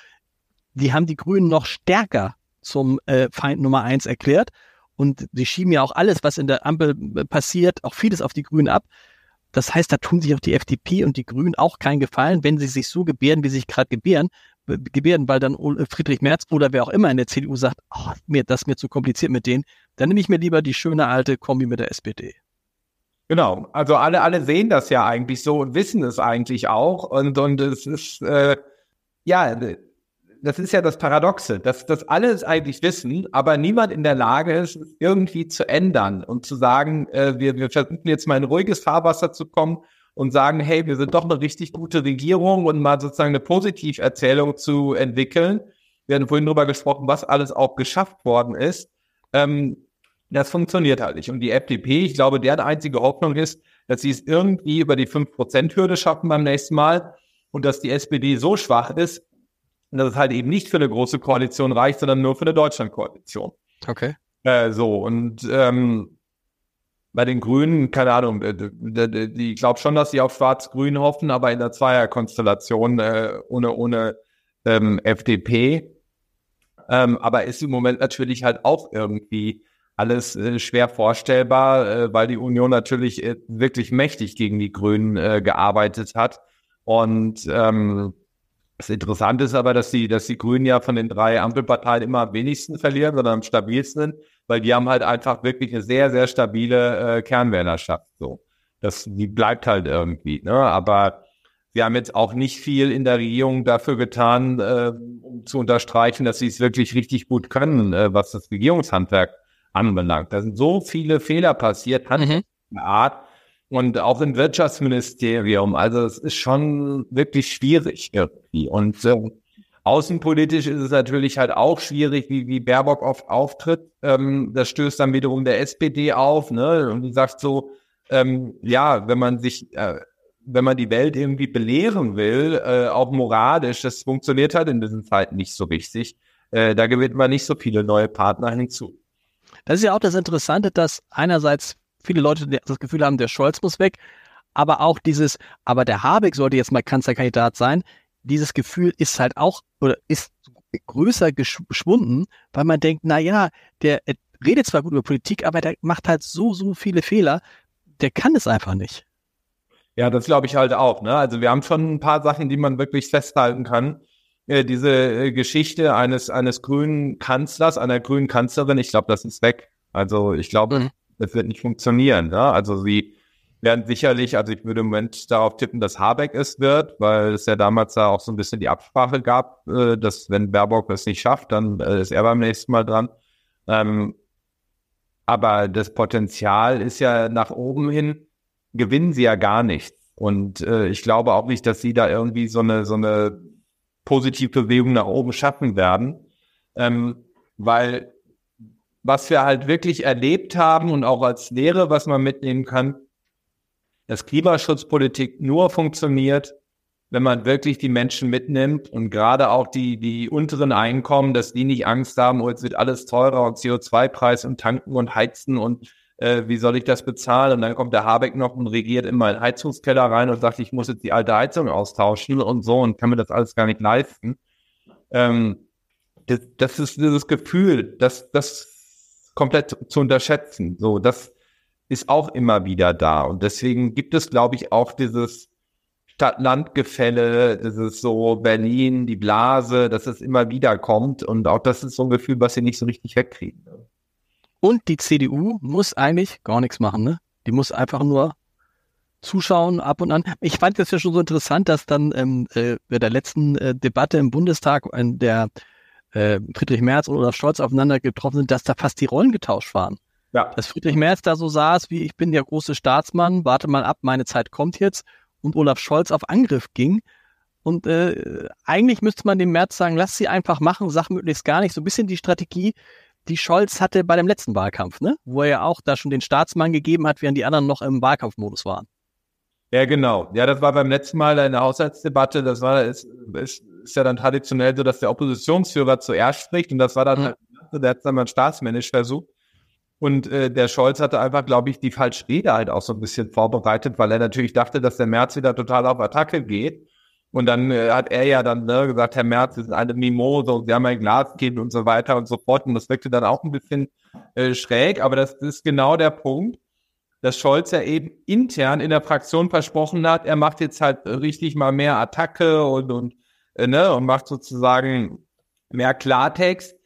die haben die Grünen noch stärker zum äh, Feind Nummer eins erklärt. Und sie schieben ja auch alles, was in der Ampel äh, passiert, auch vieles auf die Grünen ab. Das heißt, da tun sich auch die FDP und die Grünen auch keinen Gefallen, wenn sie sich so gebären, wie sie sich gerade gebären, gebären, weil dann Friedrich Merz oder wer auch immer in der CDU sagt, oh, mir, das ist mir zu kompliziert mit denen, dann nehme ich mir lieber die schöne alte Kombi mit der SPD. Genau, also alle, alle sehen das ja eigentlich so und wissen es eigentlich auch. Und, und es ist, äh, ja, das ist ja das Paradoxe, dass das alles eigentlich wissen, aber niemand in der Lage ist, irgendwie zu ändern und zu sagen, äh, wir, wir versuchen jetzt mal in ruhiges Fahrwasser zu kommen und sagen, hey, wir sind doch eine richtig gute Regierung und mal sozusagen eine Positiverzählung zu entwickeln. Wir hatten vorhin darüber gesprochen, was alles auch geschafft worden ist. Ähm, das funktioniert halt nicht. Und die FDP, ich glaube, deren einzige Hoffnung ist, dass sie es irgendwie über die 5%-Hürde schaffen beim nächsten Mal und dass die SPD so schwach ist, und dass es halt eben nicht für eine große Koalition reicht, sondern nur für eine Deutschlandkoalition. Okay. Äh, so, und ähm, bei den Grünen, keine Ahnung, ich glaube schon, dass sie auf Schwarz-Grün hoffen, aber in der Zweierkonstellation äh, ohne, ohne ähm, FDP. Ähm, aber ist im Moment natürlich halt auch irgendwie alles äh, schwer vorstellbar, äh, weil die Union natürlich äh, wirklich mächtig gegen die Grünen äh, gearbeitet hat. Und ähm, das Interessante ist aber, dass die, dass die Grünen ja von den drei Ampelparteien immer am wenigsten verlieren, sondern am stabilsten, weil die haben halt einfach wirklich eine sehr, sehr stabile äh, Kernwählerschaft. So, das, die bleibt halt irgendwie. Ne? Aber sie haben jetzt auch nicht viel in der Regierung dafür getan, äh, um um zu unterstreichen, dass sie es wirklich richtig gut können, äh, was das Regierungshandwerk anbelangt. Da sind so viele Fehler passiert, mhm. Art und auch im Wirtschaftsministerium. Also es ist schon wirklich schwierig irgendwie. Und äh, außenpolitisch ist es natürlich halt auch schwierig, wie, wie Baerbock oft auftritt. Ähm, das stößt dann wiederum der SPD auf, ne? Und die sagt so, ähm, ja, wenn man sich äh, wenn man die Welt irgendwie belehren will, äh, auch moralisch, das funktioniert halt in diesen Zeiten nicht so richtig. Äh, da gewinnt man nicht so viele neue Partner hinzu. Das ist ja auch das Interessante, dass einerseits viele Leute das Gefühl haben, der Scholz muss weg, aber auch dieses, aber der Habeck sollte jetzt mal Kanzlerkandidat sein. Dieses Gefühl ist halt auch oder ist größer geschwunden, weil man denkt, na ja, der redet zwar gut über Politik, aber der macht halt so, so viele Fehler, der kann es einfach nicht. Ja, das glaube ich halt auch. Ne? Also wir haben schon ein paar Sachen, die man wirklich festhalten kann. Äh, diese äh, Geschichte eines eines grünen Kanzlers, einer grünen Kanzlerin, ich glaube, das ist weg. Also ich glaube, mhm. Das wird nicht funktionieren. Ne? Also sie werden sicherlich, also ich würde im Moment darauf tippen, dass Habeck es wird, weil es ja damals da auch so ein bisschen die Absprache gab, äh, dass wenn Baerbock es nicht schafft, dann äh, ist er beim nächsten Mal dran. Ähm, aber das Potenzial ist ja nach oben hin gewinnen sie ja gar nichts. Und äh, ich glaube auch nicht, dass sie da irgendwie so eine, so eine positive Bewegung nach oben schaffen werden. Ähm, weil was wir halt wirklich erlebt haben und auch als Lehre, was man mitnehmen kann, dass Klimaschutzpolitik nur funktioniert, wenn man wirklich die Menschen mitnimmt und gerade auch die, die unteren Einkommen, dass die nicht Angst haben, oh, jetzt wird alles teurer und CO2-Preis und tanken und heizen und äh, wie soll ich das bezahlen? Und dann kommt der Habeck noch und regiert in meinen Heizungskeller rein und sagt, ich muss jetzt die alte Heizung austauschen und so und kann mir das alles gar nicht leisten. Ähm, das, das ist dieses Gefühl, das, das komplett zu unterschätzen. So, das ist auch immer wieder da. Und deswegen gibt es, glaube ich, auch dieses Stadt-Land-Gefälle, dieses so Berlin, die Blase, dass es immer wieder kommt. Und auch das ist so ein Gefühl, was sie nicht so richtig wegkriegen. Und die CDU muss eigentlich gar nichts machen, ne? Die muss einfach nur zuschauen ab und an. Ich fand das ja schon so interessant, dass dann ähm, äh, bei der letzten äh, Debatte im Bundestag, in der äh, Friedrich Merz und Olaf Scholz aufeinander getroffen sind, dass da fast die Rollen getauscht waren. Ja. Dass Friedrich Merz da so saß, wie ich bin der große Staatsmann, warte mal ab, meine Zeit kommt jetzt, und Olaf Scholz auf Angriff ging. Und äh, eigentlich müsste man dem Merz sagen, lass sie einfach machen, sag möglichst gar nicht. So ein bisschen die Strategie, die Scholz hatte bei dem letzten Wahlkampf, ne? Wo er ja auch da schon den Staatsmann gegeben hat, während die anderen noch im Wahlkampfmodus waren. Ja, genau. Ja, das war beim letzten Mal in der Haushaltsdebatte. Das war, ist, ist, ist ja dann traditionell so, dass der Oppositionsführer zuerst spricht und das war dann mhm. halt, der hat dann mal staatsmännisch versucht. Und äh, der Scholz hatte einfach, glaube ich, die falsche Rede halt auch so ein bisschen vorbereitet, weil er natürlich dachte, dass der März wieder total auf Attacke geht. Und dann äh, hat er ja dann ne, gesagt, Herr Merz, Sie sind eine Mimose und Sie haben ein Glaskind und so weiter und so fort. Und das wirkte dann auch ein bisschen äh, schräg, aber das ist genau der Punkt, dass Scholz ja eben intern in der Fraktion versprochen hat, er macht jetzt halt richtig mal mehr Attacke und, und, äh, ne, und macht sozusagen mehr Klartext.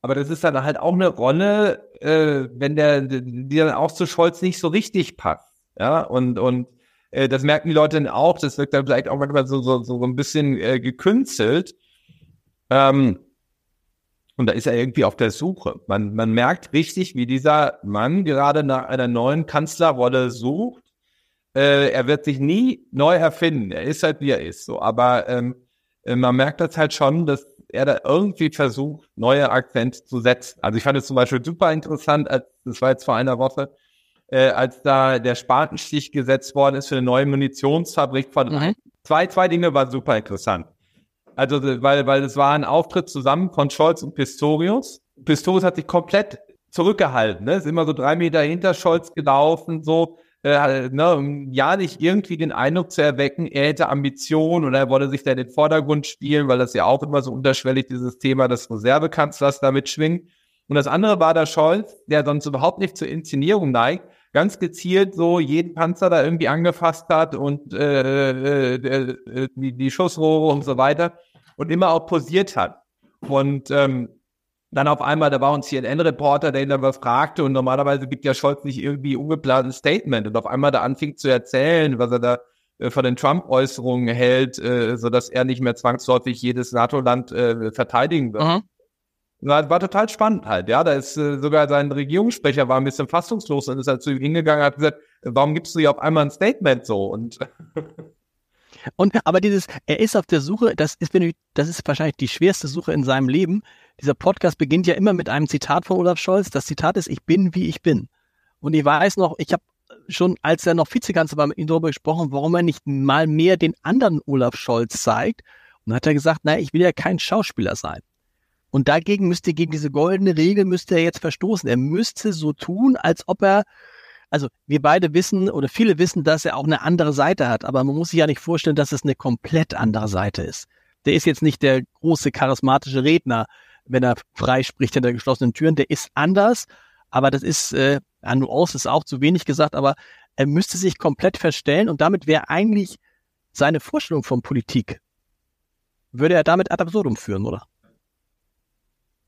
Aber das ist dann halt auch eine Rolle, äh, wenn der, die dann auch zu Scholz nicht so richtig passt. Ja, und, und äh, das merken die Leute dann auch. Das wirkt dann vielleicht auch manchmal so, so, so ein bisschen äh, gekünstelt. Ähm, und da ist er irgendwie auf der Suche. Man, man merkt richtig, wie dieser Mann gerade nach einer neuen Kanzlerrolle sucht. Äh, er wird sich nie neu erfinden. Er ist halt, wie er ist. So. Aber ähm, äh, man merkt das halt schon, dass er da irgendwie versucht, neue Akzente zu setzen. Also ich fand es zum Beispiel super interessant, als das war jetzt vor einer Woche, äh, als da der Spatenstich gesetzt worden ist für eine neue Munitionsfabrik von mhm. zwei, zwei Dinge waren super interessant. Also, weil, weil es war ein Auftritt zusammen von Scholz und Pistorius. Pistorius hat sich komplett zurückgehalten, ne? Ist immer so drei Meter hinter Scholz gelaufen, so, äh, ne, um ja nicht irgendwie den Eindruck zu erwecken, er hätte Ambitionen oder er wolle sich da in den Vordergrund spielen, weil das ja auch immer so unterschwellig dieses Thema des Reservekanzlers da mitschwingt. Und das andere war der Scholz, der sonst überhaupt nicht zur Inszenierung neigt, ganz gezielt so jeden Panzer da irgendwie angefasst hat und äh, äh, äh, die, die Schussrohre und so weiter und immer auch posiert hat. Und ähm, dann auf einmal, da war ein CNN-Reporter, der ihn was fragte und normalerweise gibt ja Scholz nicht irgendwie ungeplantes Statement und auf einmal da anfing zu erzählen, was er da äh, von den Trump-Äußerungen hält, äh, so dass er nicht mehr zwangsläufig jedes NATO-Land äh, verteidigen wird. Mhm. War, war total spannend halt, ja. Da ist äh, sogar sein Regierungssprecher war ein bisschen fassungslos und ist halt zu ihm hingegangen und hat gesagt, warum gibst du hier auf einmal ein Statement so? Und Und aber dieses, er ist auf der Suche, das ist, das ist wahrscheinlich die schwerste Suche in seinem Leben. Dieser Podcast beginnt ja immer mit einem Zitat von Olaf Scholz. Das Zitat ist, ich bin, wie ich bin. Und ich weiß noch, ich habe schon, als er noch Vizekanzler war, mit ihm darüber gesprochen, warum er nicht mal mehr den anderen Olaf Scholz zeigt. Und dann hat er gesagt, naja, ich will ja kein Schauspieler sein. Und dagegen müsste, gegen diese goldene Regel müsste er jetzt verstoßen. Er müsste so tun, als ob er, also wir beide wissen oder viele wissen, dass er auch eine andere Seite hat, aber man muss sich ja nicht vorstellen, dass es eine komplett andere Seite ist. Der ist jetzt nicht der große charismatische Redner, wenn er frei spricht hinter geschlossenen Türen. Der ist anders, aber das ist, äh, ja, Nuance ist auch zu wenig gesagt, aber er müsste sich komplett verstellen und damit wäre eigentlich seine Vorstellung von Politik, würde er damit ad absurdum führen, oder?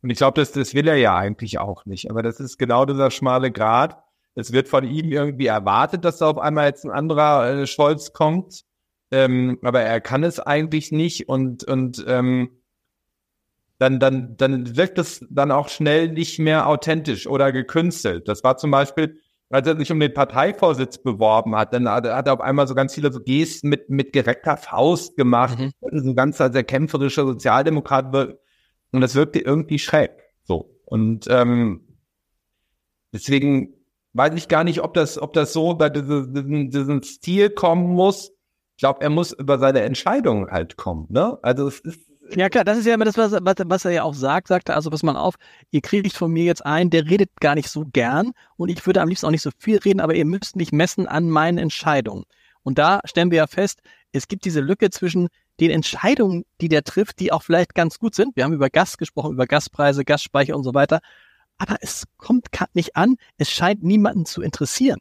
Und ich glaube, das, das will er ja eigentlich auch nicht. Aber das ist genau dieser schmale Grad. Es wird von ihm irgendwie erwartet, dass da auf einmal jetzt ein anderer äh, Scholz kommt. Ähm, aber er kann es eigentlich nicht und, und ähm, dann, dann, dann wirkt es dann auch schnell nicht mehr authentisch oder gekünstelt. Das war zum Beispiel, als er sich um den Parteivorsitz beworben hat, dann hat, er auf einmal so ganz viele so Gesten mit, mit gereckter Faust gemacht, mhm. so ganz als er kämpferischer Sozialdemokrat. Und das wirkte irgendwie schräg. So. Und ähm, deswegen weiß ich gar nicht, ob das, ob das so über diese, diesen, diesen Stil kommen muss. Ich glaube, er muss über seine Entscheidung halt kommen. Ne? Also es ist ja klar, das ist ja immer das, was, was, was er ja auch sagt, sagt er, also pass mal auf, ihr kriegt von mir jetzt ein, der redet gar nicht so gern und ich würde am liebsten auch nicht so viel reden, aber ihr müsst mich messen an meinen Entscheidungen. Und da stellen wir ja fest, es gibt diese Lücke zwischen den Entscheidungen, die der trifft, die auch vielleicht ganz gut sind. Wir haben über Gas gesprochen, über Gaspreise, Gasspeicher und so weiter. Aber es kommt nicht an, es scheint niemanden zu interessieren.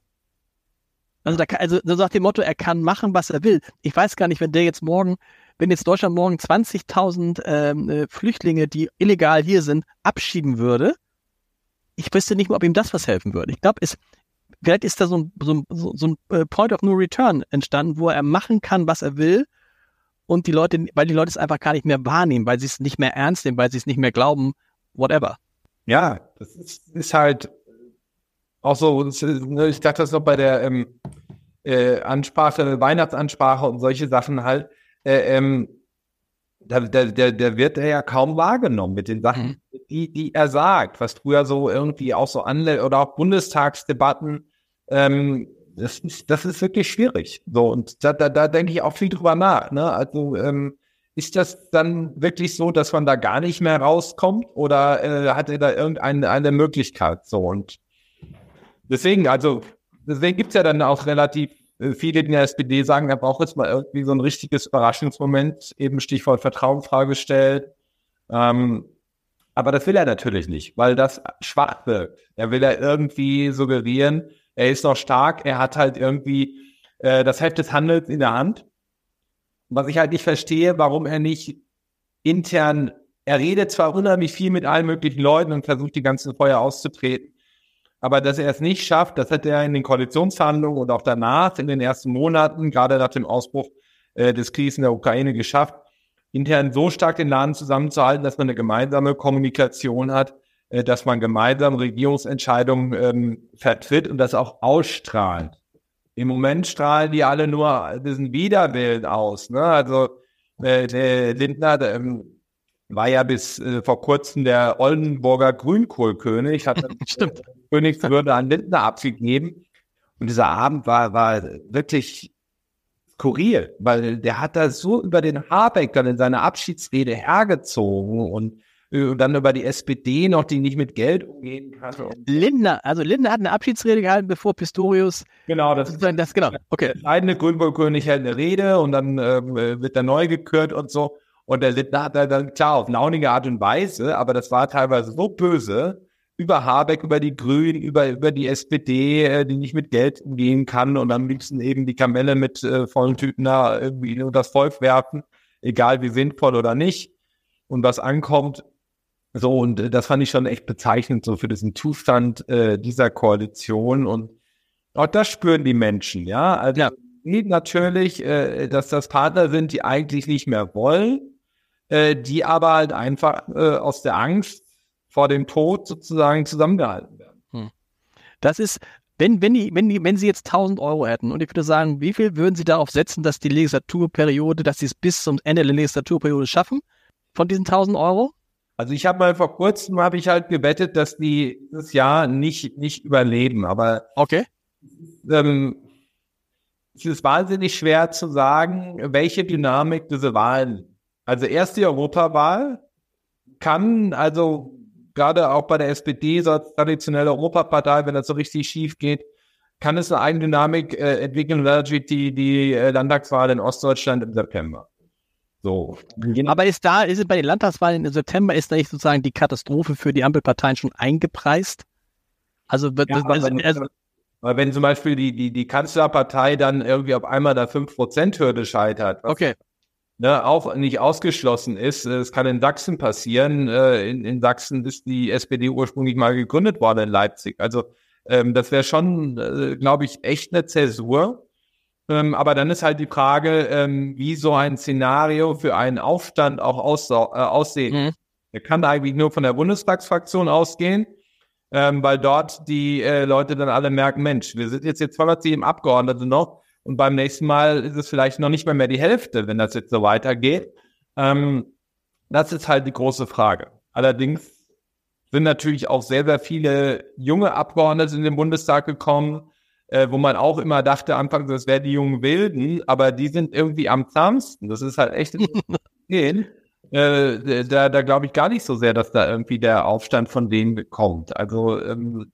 Also, da also so nach dem Motto, er kann machen, was er will. Ich weiß gar nicht, wenn der jetzt morgen wenn jetzt Deutschland morgen 20.000 ähm, äh, Flüchtlinge, die illegal hier sind, abschieben würde, ich wüsste nicht mehr, ob ihm das was helfen würde. Ich glaube, es vielleicht ist da so ein, so, ein, so ein äh, Point of No Return entstanden, wo er machen kann, was er will und die Leute, weil die Leute es einfach gar nicht mehr wahrnehmen, weil sie es nicht mehr ernst nehmen, weil sie es nicht mehr glauben, whatever. Ja, das ist, ist halt auch so, ne, ich dachte das noch bei der ähm, äh, Ansprache, Weihnachtsansprache und solche Sachen halt, äh, ähm, da, da, da, da wird er ja kaum wahrgenommen mit den Sachen, mhm. die, die er sagt, was früher so irgendwie auch so anle oder auch Bundestagsdebatten, ähm, das ist, das ist wirklich schwierig. So, und da, da, da denke ich auch viel drüber nach. Ne? Also ähm, ist das dann wirklich so, dass man da gar nicht mehr rauskommt oder äh, hat er da irgendeine eine Möglichkeit? So und deswegen, also deswegen gibt's ja dann auch relativ äh, viele in der SPD sagen, er braucht jetzt mal irgendwie so ein richtiges Überraschungsmoment, eben Stichwort Vertrauensfrage stellt. Ähm, aber das will er natürlich nicht, weil das schwach wirkt. Er will ja irgendwie suggerieren, er ist noch stark, er hat halt irgendwie äh, das Heft des Handels in der Hand. Was ich halt nicht verstehe, warum er nicht intern, er redet zwar unheimlich viel mit allen möglichen Leuten und versucht die ganzen Feuer auszutreten, aber dass er es nicht schafft, das hat er in den Koalitionsverhandlungen und auch danach in den ersten Monaten, gerade nach dem Ausbruch äh, des Krieges in der Ukraine geschafft, intern so stark den Laden zusammenzuhalten, dass man eine gemeinsame Kommunikation hat, äh, dass man gemeinsam Regierungsentscheidungen ähm, vertritt und das auch ausstrahlt. Im Moment strahlen die alle nur diesen Widerwillen aus. Ne? Also äh, der Lindner ähm, war ja bis äh, vor kurzem der Oldenburger Grünkohlkönig, hat Stimmt. Königswürde an Lindner abgegeben. Und dieser Abend war, war wirklich skurril, weil der hat da so über den Habeck dann in seiner Abschiedsrede hergezogen und, und dann über die SPD noch, die nicht mit Geld umgehen kann. Lindner, also Lindner hat eine Abschiedsrede gehalten, bevor Pistorius. Genau, das, ist das genau. Okay. Der eigene Grünkohlkönig hält eine Rede und dann äh, wird er neu gekürt und so. Und der Lindner hat dann klar auf launige Art und Weise, aber das war teilweise so böse, über Habeck, über die Grünen, über, über die SPD, äh, die nicht mit Geld umgehen kann und am liebsten eben die Kamelle mit äh, vollen Tüten da irgendwie unter das Volk werfen, egal wie sinnvoll oder nicht. Und was ankommt, so, und äh, das fand ich schon echt bezeichnend so für diesen Zustand äh, dieser Koalition. Und auch das spüren die Menschen, ja. Also ja. natürlich, äh, dass das Partner sind, die eigentlich nicht mehr wollen, äh, die aber halt einfach äh, aus der Angst vor dem Tod sozusagen zusammengehalten werden. Hm. Das ist, wenn, wenn, die, wenn, die, wenn Sie jetzt 1000 Euro hätten und ich würde sagen, wie viel würden Sie darauf setzen, dass die Legislaturperiode, dass Sie es bis zum Ende der Legislaturperiode schaffen von diesen 1000 Euro? Also ich habe mal vor kurzem habe ich halt gewettet, dass die das Jahr nicht nicht überleben, aber okay. Ähm, es ist wahnsinnig schwer zu sagen, welche Dynamik diese Wahlen. Also erst die Europawahl kann also gerade auch bei der SPD, so als traditionelle Europapartei, wenn das so richtig schief geht, kann es eine eigene Dynamik äh, entwickeln, relativ die, die äh, Landtagswahl in Ostdeutschland im September. So. Aber ist da, ist es bei den Landtagswahlen im September, ist da nicht sozusagen die Katastrophe für die Ampelparteien schon eingepreist? Also, wird, ja, also, also, weil wenn zum Beispiel die, die, die Kanzlerpartei dann irgendwie auf einmal der 5%-Hürde scheitert, okay. ne, auch nicht ausgeschlossen ist, es kann in Sachsen passieren. Äh, in, in Sachsen ist die SPD ursprünglich mal gegründet worden in Leipzig. Also ähm, das wäre schon, äh, glaube ich, echt eine Zäsur. Ähm, aber dann ist halt die Frage, ähm, wie so ein Szenario für einen Aufstand auch aus, äh, aussehen. Mhm. Er kann eigentlich nur von der Bundestagsfraktion ausgehen, ähm, weil dort die äh, Leute dann alle merken, Mensch, wir sind jetzt jetzt 207 Abgeordnete noch und beim nächsten Mal ist es vielleicht noch nicht mal mehr die Hälfte, wenn das jetzt so weitergeht. Ähm, das ist halt die große Frage. Allerdings sind natürlich auch sehr, sehr viele junge Abgeordnete in den Bundestag gekommen, äh, wo man auch immer dachte, anfangs, das wären die jungen Wilden, aber die sind irgendwie am zahmsten. Das ist halt echt gehen. Äh, da da glaube ich gar nicht so sehr, dass da irgendwie der Aufstand von denen kommt. Also ähm,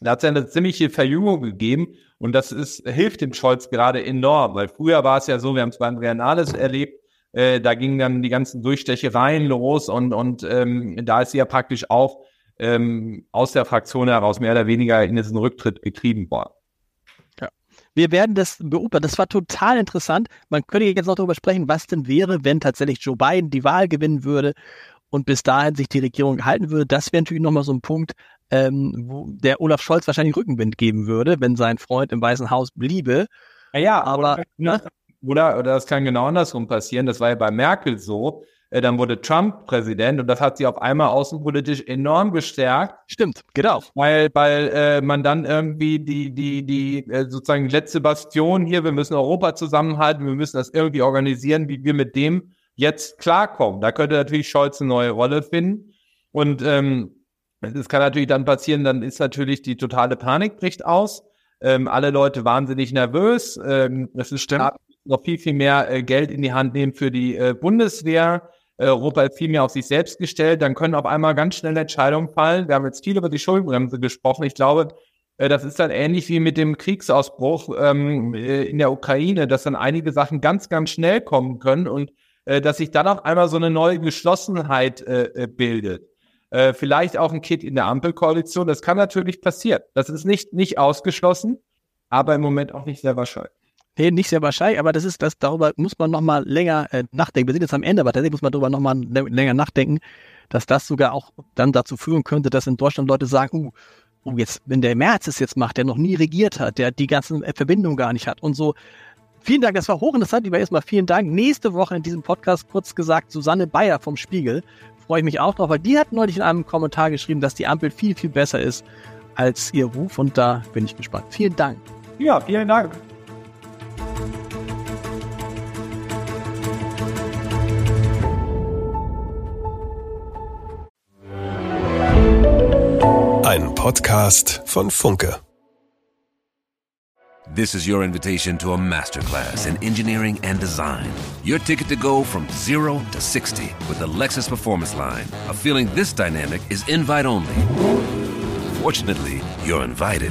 da hat es ja eine ziemliche Verjüngung gegeben und das ist, hilft dem Scholz gerade enorm, weil früher war es ja so, wir haben es bei Andrea Nahles erlebt, äh, da gingen dann die ganzen Durchstechereien los und, und ähm, da ist sie ja praktisch auch ähm, aus der Fraktion heraus mehr oder weniger in diesen Rücktritt getrieben worden. Wir werden das beobachten. Das war total interessant. Man könnte jetzt noch darüber sprechen, was denn wäre, wenn tatsächlich Joe Biden die Wahl gewinnen würde und bis dahin sich die Regierung gehalten würde. Das wäre natürlich nochmal so ein Punkt, ähm, wo der Olaf Scholz wahrscheinlich Rückenwind geben würde, wenn sein Freund im Weißen Haus bliebe. Ja, aber oder, ne? oder, oder das kann genau andersrum passieren. Das war ja bei Merkel so. Äh, dann wurde Trump Präsident und das hat sie auf einmal außenpolitisch enorm gestärkt. Stimmt, genau. Weil, weil äh, man dann irgendwie die, die, die äh, sozusagen letzte Bastion hier, wir müssen Europa zusammenhalten, wir müssen das irgendwie organisieren, wie wir mit dem jetzt klarkommen. Da könnte natürlich Scholz eine neue Rolle finden. Und ähm, es kann natürlich dann passieren, dann ist natürlich die totale Panik bricht aus. Ähm, alle Leute wahnsinnig nervös. Ähm, es ist Stimmt. noch viel, viel mehr äh, Geld in die Hand nehmen für die äh, Bundeswehr. Europa ist viel mehr auf sich selbst gestellt, dann können auf einmal ganz schnell Entscheidungen fallen. Wir haben jetzt viel über die Schuldenbremse gesprochen. Ich glaube, äh, das ist dann ähnlich wie mit dem Kriegsausbruch ähm, äh, in der Ukraine, dass dann einige Sachen ganz, ganz schnell kommen können und äh, dass sich dann auf einmal so eine neue Geschlossenheit äh, bildet. Äh, vielleicht auch ein Kit in der Ampelkoalition. Das kann natürlich passieren. Das ist nicht, nicht ausgeschlossen, aber im Moment auch nicht sehr wahrscheinlich. Nee, nicht sehr wahrscheinlich, aber das ist das, darüber muss man nochmal länger äh, nachdenken. Wir sind jetzt am Ende, aber tatsächlich muss man darüber nochmal länger nachdenken, dass das sogar auch dann dazu führen könnte, dass in Deutschland Leute sagen, uh, oh, jetzt, wenn der März es jetzt macht, der noch nie regiert hat, der die ganzen Verbindungen gar nicht hat und so. Vielen Dank, das war hochinteressant, lieber erstmal vielen Dank. Nächste Woche in diesem Podcast kurz gesagt Susanne Bayer vom Spiegel. Freue ich mich auch drauf, weil die hat neulich in einem Kommentar geschrieben, dass die Ampel viel, viel besser ist als ihr Ruf und da bin ich gespannt. Vielen Dank. Ja, vielen Dank. Ein Podcast von Funke. This is your invitation to a masterclass in engineering and design. Your ticket to go from zero to 60 with the Lexus Performance Line. A feeling this dynamic is invite only. Fortunately, you're invited.